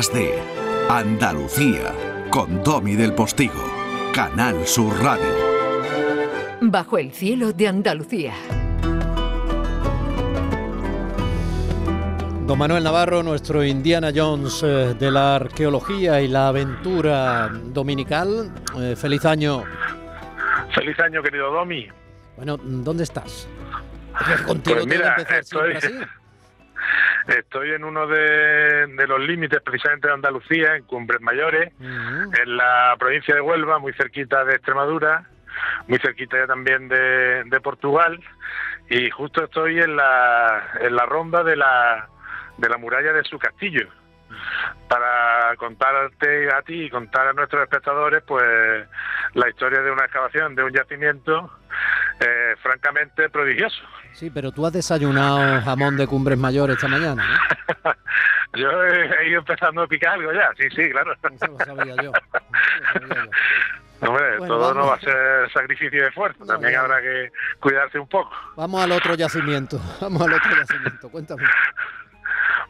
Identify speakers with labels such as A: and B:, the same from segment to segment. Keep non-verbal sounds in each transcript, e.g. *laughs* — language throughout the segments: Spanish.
A: días de Andalucía con Domi del Postigo, Canal Sur Radio.
B: Bajo el cielo de Andalucía.
C: Don Manuel Navarro, nuestro Indiana Jones eh, de la arqueología y la aventura dominical. Eh, feliz año.
D: Feliz año, querido Domi.
C: Bueno, ¿dónde estás?
D: Contigo pues mira, estoy, *laughs* estoy en uno de, los límites precisamente de Andalucía, en Cumbres Mayores, en la provincia de Huelva, muy cerquita de Extremadura, muy cerquita ya también de, de Portugal, y justo estoy en la, en la ronda de la de la muralla de su castillo. Para contarte a ti y contar a nuestros espectadores pues la historia de una excavación de un yacimiento eh, francamente prodigioso.
C: Sí, pero tú has desayunado jamón de cumbres mayores esta mañana, *laughs*
D: yo he, ido empezando a picar algo ya, sí, sí, claro.
C: Eso lo sabía yo. *laughs*
D: Hombre, todo no va a ser sacrificio de esfuerzo, también habrá que cuidarse un poco.
C: Vamos al otro yacimiento, *laughs* vamos al otro yacimiento, cuéntame.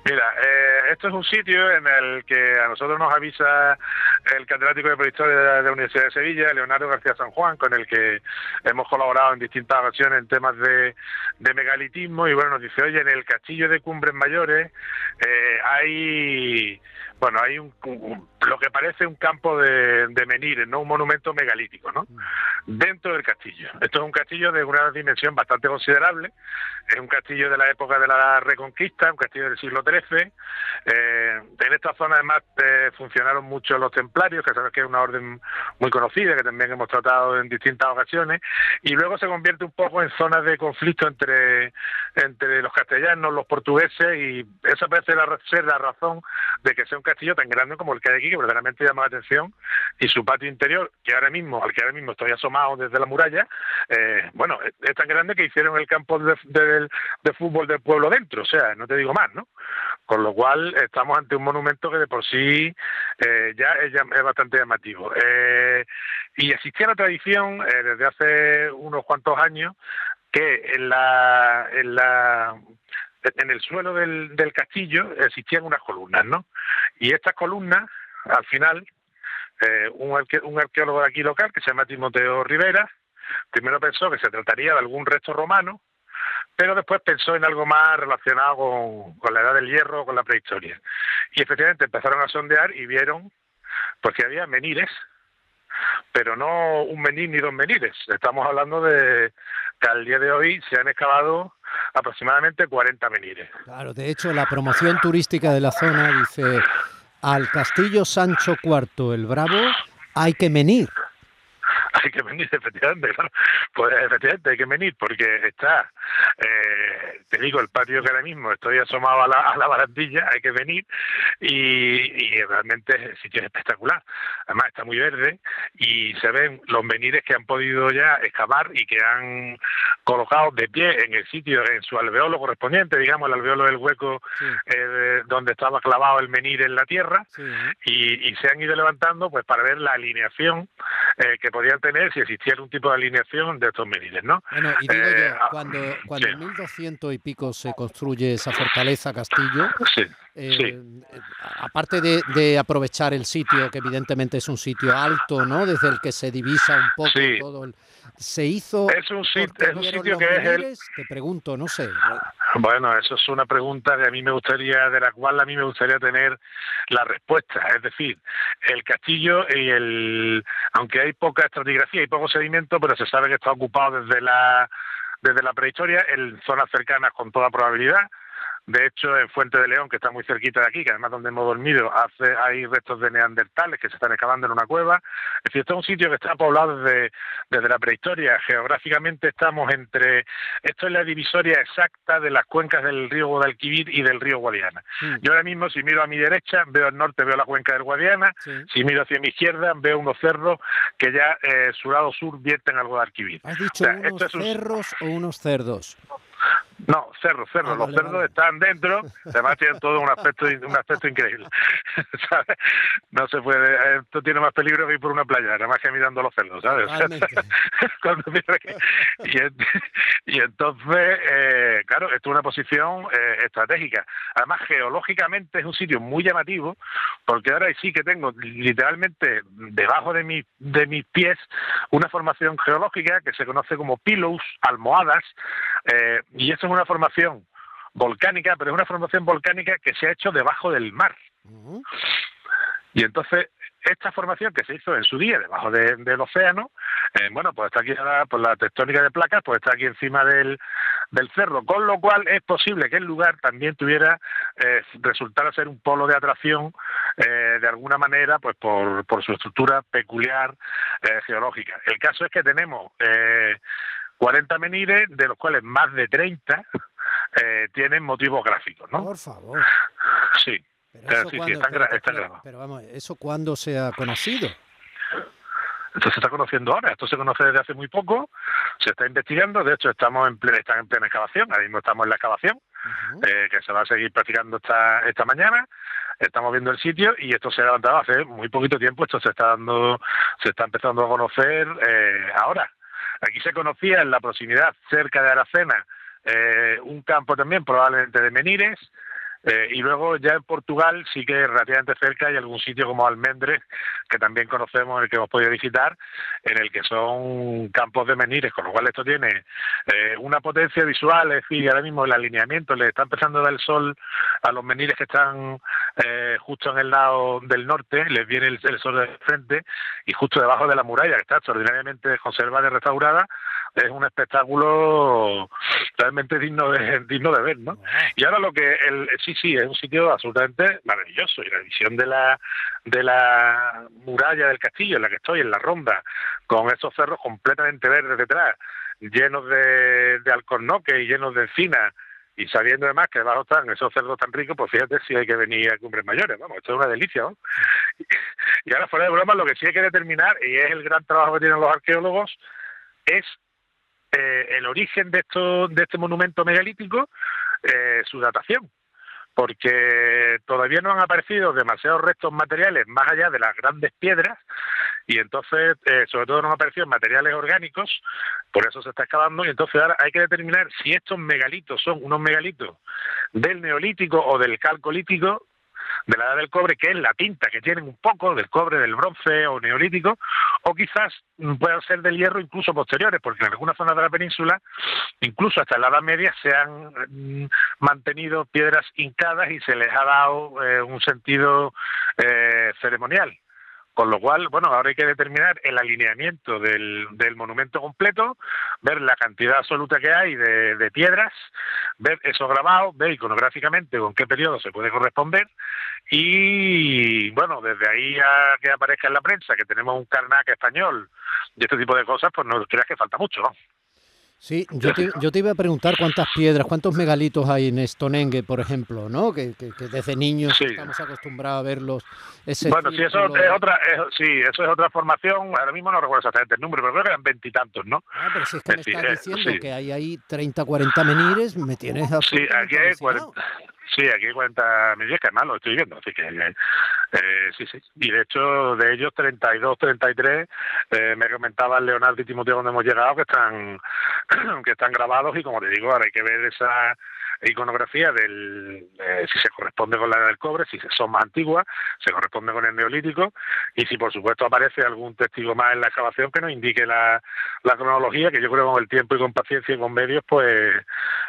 D: Mira, eh, esto es un sitio en el que a nosotros nos avisa el catedrático de prehistoria de la, Universidad de Sevilla, Leonardo García San Juan, con el que hemos colaborado en distintas ocasiones en temas de, megalitismo, y bueno, nos dice, oye, en el castillo de Cumbres Mayores eh, hay bueno, hay un, lo que parece un campo de, de, menires, no un monumento megalítico, ¿no? Dentro del castillo. Esto es un castillo de una dimensión bastante considerable. Es un castillo de la época de la Reconquista, un castillo del siglo XIII. Eh, en esta zona además eh, funcionaron mucho los templarios, que sabes que es una orden muy conocida, que también hemos tratado en distintas ocasiones. Y luego se convierte un poco en zona de conflicto entre, entre los castellanos, los portugueses, y esa parece ser la razón de que sea un castillo tan grande como el que hay aquí, que verdaderamente llama la atención, y su patio interior, que ahora mismo, al que ahora mismo estoy asomado desde la muralla, eh, bueno, es tan grande que hicieron el campo de, fútbol del pueblo dentro, o sea, no te digo más, ¿no? Con lo cual estamos ante un monumento que de por sí eh, ya es, bastante llamativo. Eh, y existía la tradición desde hace unos cuantos años que en la, en la en el suelo del castillo existían unas columnas, ¿no? Y estas columnas, al final, eh, un, arqueólogo de aquí local, que se llama Timoteo Rivera, primero pensó que se trataría de algún resto romano, pero después pensó en algo más relacionado con, la edad del hierro con la prehistoria. Y efectivamente empezaron a sondear y vieron pues que había menires, pero no un menir ni dos menires. Estamos hablando de que al día de hoy se han excavado aproximadamente 40 menires.
C: Claro, de hecho la promoción turística de la zona dice al castillo Sancho IV el Bravo hay que venir. *laughs*
D: hay que venir, efectivamente, claro. Pues efectivamente hay que venir porque está, eh, te digo, el patio que ahora mismo estoy asomado a la, a la barandilla, hay que venir y, realmente el sitio es espectacular. Además está muy verde y se ven los menires que han podido ya excavar y que han colocado de pie en el sitio, en su alveolo correspondiente, digamos, el alveolo del hueco eh, donde estaba clavado el menir en la tierra y, se han ido levantando pues para ver la alineación eh, que podían tener si existiera un tipo de alineación de estos menires, ¿no?
C: Bueno, y digo yo, eh, ah, cuando, cuando en 1200 y pico se construye esa fortaleza castillo, eh, aparte de, de, aprovechar el sitio, que evidentemente es un sitio alto, ¿no? Desde el que se divisa un poco todo el se hizo.
D: Es un, sitio que es el.
C: Te pregunto, no sé.
D: Bueno, eso es una pregunta que a mí me gustaría, de la cual a mí me gustaría tener la respuesta. Es decir, el castillo y el. Aunque hay poca estratigrafía y poco sedimento, pero se sabe que está ocupado desde la desde la prehistoria en zonas cercanas con toda probabilidad de hecho, en Fuente de León, que está muy cerquita de aquí, que además donde hemos dormido, hace, hay restos de neandertales que se están excavando en una cueva. Es decir, esto es un sitio que está poblado desde, desde la prehistoria. Geográficamente estamos entre... Esto es la divisoria exacta de las cuencas del río Guadalquivir y del río Guadiana. Yo ahora mismo, si miro a mi derecha, veo al norte, veo la cuenca del Guadiana. Si miro hacia mi izquierda, veo unos cerros que ya eh, su lado sur vierten al Guadalquivir.
C: ¿Has dicho unos cerros o unos cerdos?
D: No, cerro, cerro. Ah, los cerdos están dentro, además tienen todo un aspecto un aspecto increíble. *laughs* no se puede, esto tiene más peligro que ir por una playa, nada más que mirando los cerdos, ¿sabes? *laughs* y, entonces, eh, claro, esto es una posición eh, estratégica. Además, geológicamente es un sitio muy llamativo, porque ahora sí que tengo literalmente debajo de, mi, de mis pies una formación geológica que se conoce como pillows, almohadas, eh, y eso es una formación volcánica, pero es una formación volcánica que se ha hecho debajo del mar. Y entonces, esta formación que se hizo en su día debajo del océano, eh, bueno, pues está aquí ahora, pues la tectónica de placas, pues está aquí encima del, del cerro, con lo cual es posible que el lugar también tuviera, eh, resultara ser un polo de atracción eh, de alguna manera, pues por, por su estructura peculiar geológica. El caso es que tenemos 40 menires, de los cuales más de 30 eh, tienen motivos gráficos, ¿no?
C: Por favor.
D: Sí.
C: Pero, sí, sí, están, grabados. Pero vamos, ¿eso cuándo se ha conocido?
D: Esto se está conociendo ahora, esto se conoce desde hace muy poco, se está investigando, de hecho estamos en plena, están en plena excavación, ahora mismo estamos en la excavación, eh, que se va a seguir practicando esta, esta mañana, estamos viendo el sitio y esto se ha levantado hace muy poquito tiempo, esto se está dando, se está empezando a conocer eh, ahora. Aquí se conocía en la proximidad, cerca de Aracena, eh, un campo también probablemente de menires, eh, y luego ya en Portugal sí que relativamente cerca hay algún sitio como Almendres, que también conocemos, en el que hemos podido visitar, en el que son campos de menires, con lo cual esto tiene eh, una potencia visual, es decir, ahora mismo el alineamiento le está empezando a dar el sol a los menires que están eh, justo en el lado del norte, les viene el, sol de frente y justo debajo de la muralla, que está extraordinariamente conservada y restaurada, es un espectáculo realmente digno de, digno de ver, ¿no? Y ahora lo que el, sí, sí, es un sitio absolutamente maravilloso. Y la visión de la de la muralla del castillo en la que estoy, en la ronda, con esos cerros completamente verdes detrás, llenos de, de alcornoques y llenos de encinas, y sabiendo además que debajo están esos cerdos tan ricos, pues fíjate si hay que venir a Cumbres Mayores, vamos, esto es una delicia. *laughs* Y ahora fuera de broma, lo que sí hay que determinar, y es el gran trabajo que tienen los arqueólogos, es eh, el origen de, esto, de este monumento megalítico, eh, su datación porque todavía no han aparecido demasiados restos materiales más allá de las grandes piedras y entonces eh, sobre todo no han aparecido materiales orgánicos, por eso se está excavando y entonces ahora hay que determinar si estos megalitos son unos megalitos del neolítico o del calcolítico de la edad del cobre, que es la tinta que tienen un poco del cobre, del bronce o neolítico, o quizás puedan ser del hierro incluso posteriores, porque en algunas zonas de la península, incluso hasta la Edad Media, se han mm, mantenido piedras hincadas y se les ha dado eh, un sentido eh, ceremonial. Con lo cual, bueno, ahora hay que determinar el alineamiento del, del monumento completo, ver la cantidad absoluta que hay de, piedras, ver eso grabado, ver iconográficamente con qué periodo se puede corresponder y, bueno, desde ahí a que aparezca en la prensa que tenemos un carnac español y este tipo de cosas, pues no creas que falta mucho, ¿no?
C: Sí, yo te, yo te, iba a preguntar cuántas piedras, cuántos megalitos hay en Stonehenge, por ejemplo, ¿no? Que, que, desde niños estamos acostumbrados a verlos.
D: bueno, sí, eso es otra, sí, eso es otra formación. Ahora mismo no recuerdo exactamente el número, pero creo que eran veintitantos, ¿no?
C: Ah, pero si es que me estás eh, diciendo que hay ahí 30, 40 menires, me tienes
D: Sí, aquí hay 40, Sí, aquí hay 40 millones, que además lo estoy viendo, así que eh, sí, sí. Y de hecho, de ellos 32, 33, eh, me comentaban Leonardo y Timoteo donde hemos llegado que están *clears throat* que están grabados y como te digo, ahora hay que ver esa iconografía del eh, si se corresponde con la del cobre, si son más antiguas, se corresponde con el neolítico y si por supuesto aparece algún testigo más en la excavación que nos indique la, la cronología, que yo creo que con el tiempo y con paciencia y con medios pues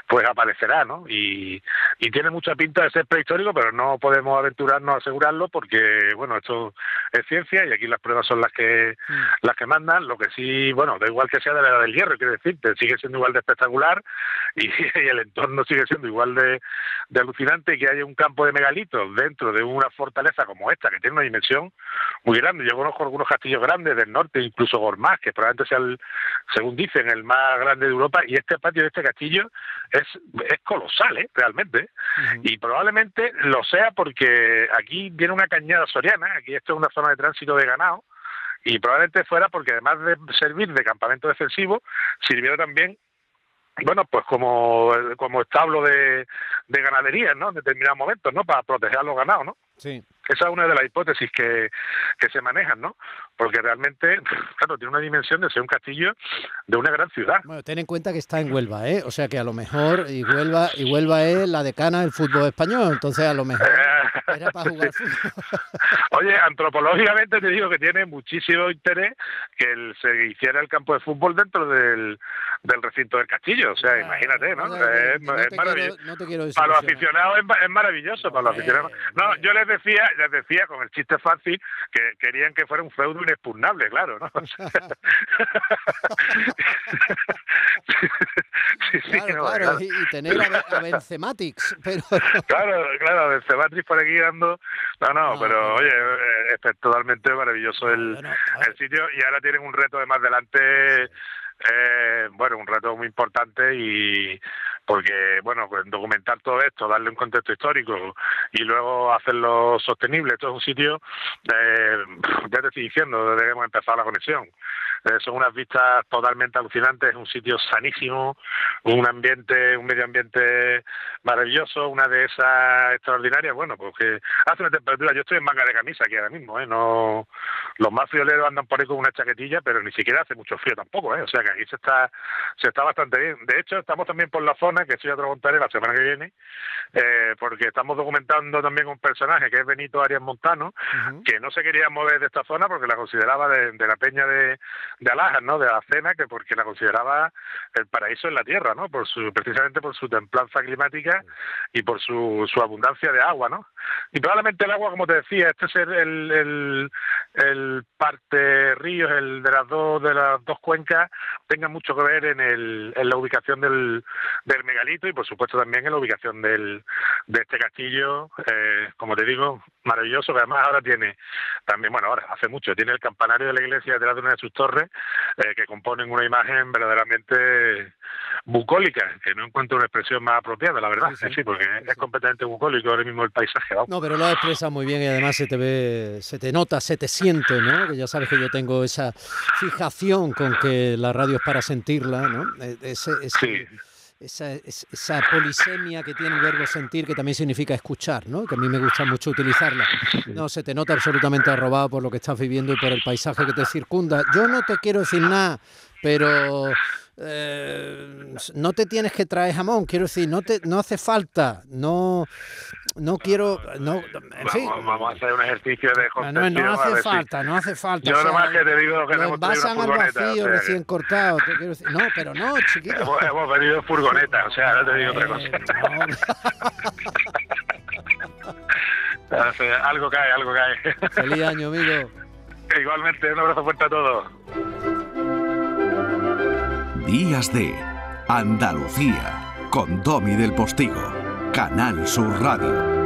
D: pues aparecerá, ¿no? Y, y tiene mucha pinta de ser prehistórico, pero no podemos aventurarnos a asegurarlo porque bueno, esto es ciencia y aquí las pruebas son las que mm. las que mandan, lo que sí, bueno, da igual que sea de la edad del hierro, quiero decirte, sigue siendo igual de espectacular y, *laughs* y el entorno sigue siendo igual de, alucinante que haya un campo de megalitos dentro de una fortaleza como esta, que tiene una dimensión muy grande. Yo conozco algunos castillos grandes del norte, incluso Gormaz, que probablemente sea, el, según dicen, el más grande de Europa, y este patio de este castillo es, es colosal, ¿eh? realmente. Y probablemente lo sea porque aquí viene una cañada soriana, aquí esto es una zona de tránsito de ganado, y probablemente fuera porque además de servir de campamento defensivo, sirviera también bueno, pues como, como establo de, de ganadería, ¿no? En determinados momentos, ¿no? Para proteger a los ganados, ¿no?
C: Sí.
D: Esa es una de las hipótesis que, que se manejan, ¿no? Porque realmente, *laughs* claro, tiene una dimensión de ser un castillo de una gran ciudad.
C: Bueno, ten en cuenta que está en Huelva, ¿eh? O sea que a lo mejor, y Huelva, y Huelva es la decana del fútbol español, entonces a lo mejor *laughs* era para jugar fútbol. *laughs*
D: Oye, antropológicamente te digo que tiene muchísimo interés que se hiciera el campo de fútbol dentro del, del recinto del castillo, o sea, imagínate, ¿no? es, maravilloso. para los aficionados es, maravilloso, para los aficionados. No, yo les decía, les decía con el chiste fácil que querían que fuera un feudo inexpugnable, claro, ¿no? *laughs* *laughs*
C: claro, claro, Y, tener a, Bencematix, pero...
D: claro, claro, Bencematix por aquí No, no, pero oye, es totalmente maravilloso el, el sitio y ahora tienen un reto de más adelante eh, bueno, un reto muy importante y porque, bueno, pues documentar todo esto, darle un contexto histórico y luego hacerlo sostenible. Esto es un sitio, eh, ya te estoy diciendo, desde que hemos empezado la conexión. Eh, son unas vistas totalmente alucinantes, es un sitio sanísimo, un ambiente, un medio ambiente maravilloso, una de esas extraordinarias, bueno, pues que hace una temperatura, yo estoy en manga de camisa aquí ahora mismo, ¿eh? No, los más frioleros andan por ahí con una chaquetilla, pero ni siquiera hace mucho frío tampoco, ¿eh? O sea que aquí se está, se está bastante bien. De hecho, estamos también por la zona, que eso ya te lo contaré la semana que viene, eh, porque estamos documentando también un personaje que es Benito Arias Montano, que no se quería mover de esta zona porque la consideraba de, de la peña de, de Alajas, ¿no? De la cena, que porque la consideraba el paraíso en la tierra, ¿no? Por su, precisamente por su templanza climática y por su, su abundancia de agua, ¿no? Y probablemente el agua, como te decía, este es el, el, el, parte ríos, el de las dos de las dos cuencas, tenga mucho que ver en, el, en la ubicación del, del megalito y por supuesto también en la ubicación del, de este castillo, eh, como te digo, maravilloso, que además ahora tiene también, bueno, ahora hace mucho, tiene el campanario de la iglesia detrás de una de sus torres eh, que componen una imagen verdaderamente bucólica, que no encuentro una expresión más apropiada, la verdad, sí, porque es completamente bucólico ahora mismo el paisaje.
C: No, pero lo expresa muy bien y además se te ve, se te nota, se te siente, ¿no? Que ya sabes que yo tengo esa fijación con que la radio es para sentirla, ¿no? E, ese, ese, esa, esa, polisemia que tiene el verbo sentir, que también significa escuchar, ¿no? que a mí me gusta mucho utilizarla. No, se te nota absolutamente arrobado por lo que estás viviendo y por el paisaje que te circunda. Yo no te quiero decir nada, pero eh, no te tienes que traer jamón, quiero decir, no te no hace falta, no no quiero no
D: vamos, a hacer un ejercicio de
C: ah, no, no hace falta, no hace falta.
D: Yo nomás que te digo que hemos
C: al vacío recién cortado, te quiero decir. No, pero no, chiquito.
D: Hemos, hemos venido furgoneta, o sea, no te digo otra cosa. *laughs* algo cae, algo cae.
C: Feliz año, amigo. *laughs*
D: Igualmente, un abrazo fuerte a todos.
A: Días de Andalucía con Domi del Postigo, Canal Sur Radio.